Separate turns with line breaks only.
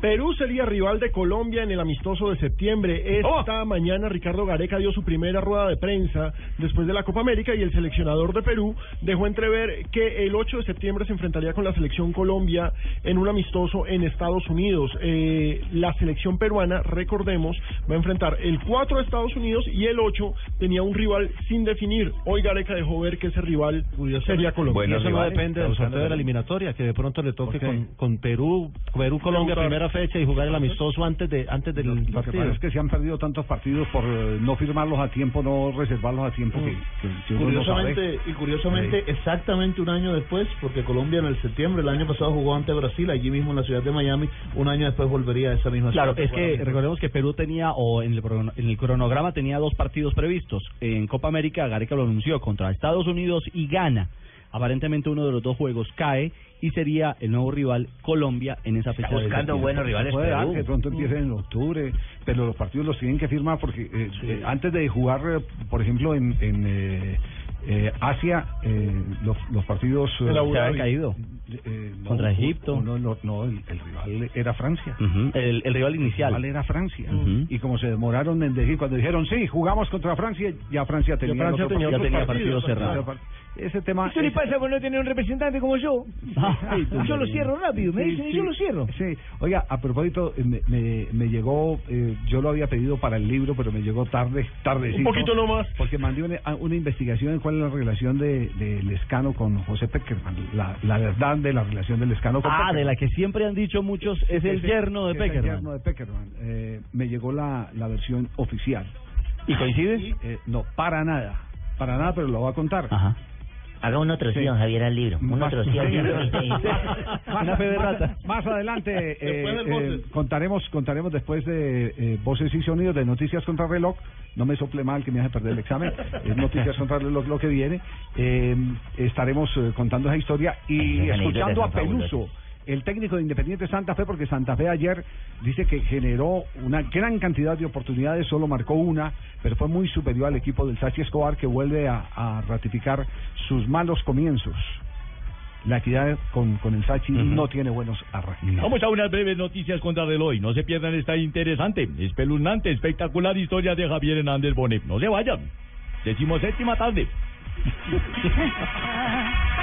Perú sería rival de Colombia en el amistoso de septiembre. Esta mañana Ricardo Gareca dio su primera rueda de prensa después de la Copa América y el seleccionador de Perú dejó entrever que el 8 de septiembre se enfrentaría con la selección Colombia en un amistoso en Estados Unidos. Eh, la selección peruana, recordemos, va a enfrentar el 4 de Estados Unidos y el 8 tenía un rival sin definir. Hoy Gareca dejó ver que ese rival sería Colombia.
y eso no depende del sorteo de la eliminatoria, que de pronto le toque con, con Perú, Perú-Colombia primera fecha y jugar el amistoso antes de antes del
Lo que
partido.
pasa es que se han perdido tantos partidos por eh, no firmarlos a tiempo, no reservarlos a tiempo, que, que- que no sabe.
Curiosamente, y curiosamente, exactamente un año después, porque Colombia en el septiembre del año pasado jugó ante Brasil, allí mismo en la ciudad de Miami, un año después volvería a esa misma
Claro,
ciudad.
es que recordemos que Perú tenía, o en el, en el cronograma tenía dos partidos previstos. En Copa América, Gareca lo anunció contra Estados Unidos y Ghana. Aparentemente uno de los dos juegos cae y sería el nuevo rival Colombia en esa fecha. de septiembre.
Se puede dar que pronto empiecen en octubre, pero los partidos los tienen que firmar porque eh, eh, antes de jugar, eh, por ejemplo, en, en eh, eh, Asia, eh, los, los partidos... eh,
Se habían caído.
Eh, no,
Contra Egipto.
No, no, no, el, el rival era Francia.
El, el rival inicial.
El rival era Francia. Y como se demoraron en decir, cuando dijeron, sí, jugamos contra Francia, ya Francia tenía,
Francia
Ya tenía partido cerrado.
Ese tema...
¿Qué le
ese-
pasa por no tener un representante como yo?
Tú,
yo lo cierro rápido, me
Sí,
dicen y yo lo cierro.
Sí, oiga, a propósito, eh, me, me, me llegó, eh, yo lo había pedido para el libro, pero me llegó tarde, tarde.
Un poquito nomás.
Porque mandé una, investigación en cuál es la relación de, de Lescano con José Peckerman, la, la verdad de la relación de Lescano con
Ah,
Peckerman.
de la que siempre han dicho muchos, es el
Ese-
yerno de
es el
Peckerman.
yerno de Peckerman. Eh, me llegó la, la versión oficial.
¿Y coincide?
Eh, no, para nada, para nada, pero lo voy a contar.
Ajá.
Haga una troción, Javier, al libro.
Más-.
Una fe de rata.
Más adelante eh, eh, contaremos contaremos después de eh, Voces y Sonidos de Noticias contra Reloj. No me sople mal que me hace perder el examen. Es Noticias contra Reloj lo que viene. Eh, estaremos eh, contando esa historia y escuchando a Peluso. El técnico de Independiente Santa Fe, porque Santa Fe ayer dice que generó una gran cantidad de oportunidades, solo marcó una, pero fue muy superior al equipo del Sachi Escobar, que vuelve a, a ratificar sus malos comienzos. La equidad con, con el Sachi no tiene buenos arranques.
Vamos a unas breves noticias contra reloj. No se pierdan esta interesante, espeluznante, espectacular historia de Javier Hernández Bonet. No se vayan. Decimos séptima tarde.